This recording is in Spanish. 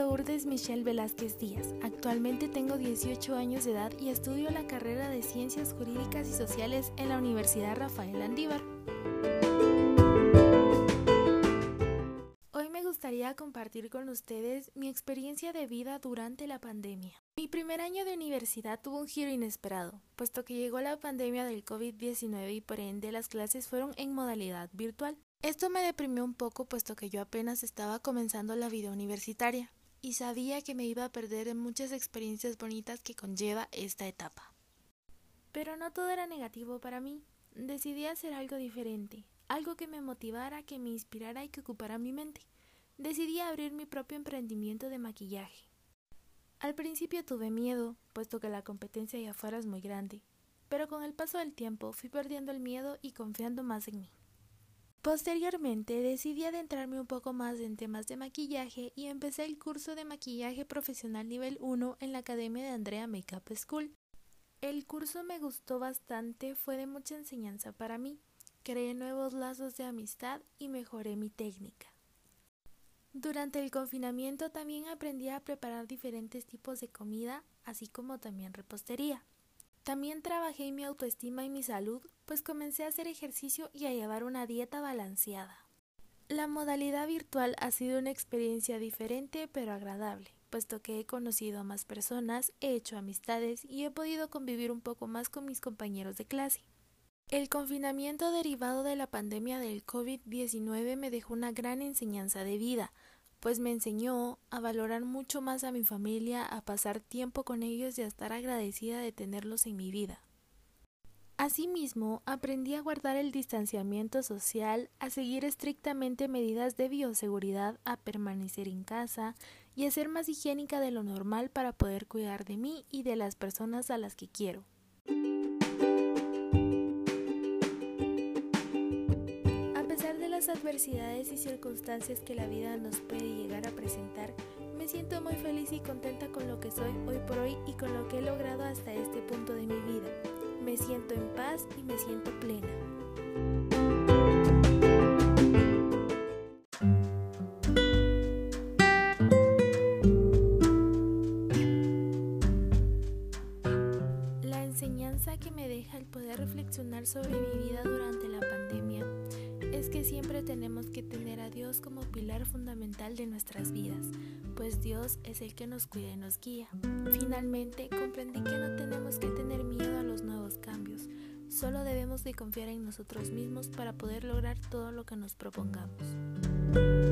Lourdes Michelle Velázquez Díaz. Actualmente tengo 18 años de edad y estudio la carrera de Ciencias Jurídicas y Sociales en la Universidad Rafael Andívar. Hoy me gustaría compartir con ustedes mi experiencia de vida durante la pandemia. Mi primer año de universidad tuvo un giro inesperado, puesto que llegó la pandemia del COVID-19 y por ende las clases fueron en modalidad virtual. Esto me deprimió un poco puesto que yo apenas estaba comenzando la vida universitaria y sabía que me iba a perder en muchas experiencias bonitas que conlleva esta etapa. Pero no todo era negativo para mí. Decidí hacer algo diferente, algo que me motivara, que me inspirara y que ocupara mi mente. Decidí abrir mi propio emprendimiento de maquillaje. Al principio tuve miedo, puesto que la competencia allá afuera es muy grande, pero con el paso del tiempo fui perdiendo el miedo y confiando más en mí. Posteriormente decidí adentrarme un poco más en temas de maquillaje y empecé el curso de maquillaje profesional nivel 1 en la Academia de Andrea Makeup School. El curso me gustó bastante, fue de mucha enseñanza para mí. Creé nuevos lazos de amistad y mejoré mi técnica. Durante el confinamiento también aprendí a preparar diferentes tipos de comida, así como también repostería. También trabajé en mi autoestima y mi salud, pues comencé a hacer ejercicio y a llevar una dieta balanceada. La modalidad virtual ha sido una experiencia diferente pero agradable, puesto que he conocido a más personas, he hecho amistades y he podido convivir un poco más con mis compañeros de clase. El confinamiento derivado de la pandemia del COVID-19 me dejó una gran enseñanza de vida, pues me enseñó a valorar mucho más a mi familia, a pasar tiempo con ellos y a estar agradecida de tenerlos en mi vida. Asimismo, aprendí a guardar el distanciamiento social, a seguir estrictamente medidas de bioseguridad, a permanecer en casa y a ser más higiénica de lo normal para poder cuidar de mí y de las personas a las que quiero. Adversidades y circunstancias que la vida nos puede llegar a presentar, me siento muy feliz y contenta con lo que soy hoy por hoy y con lo que he logrado hasta este punto de mi vida. Me siento en paz y me siento plena. La enseñanza que me deja el poder reflexionar sobre mi vida durante la pandemia es que siempre tenemos que tener a Dios como pilar fundamental de nuestras vidas, pues Dios es el que nos cuida y nos guía. Finalmente, comprendí que no tenemos que tener miedo a los nuevos cambios, solo debemos de confiar en nosotros mismos para poder lograr todo lo que nos propongamos.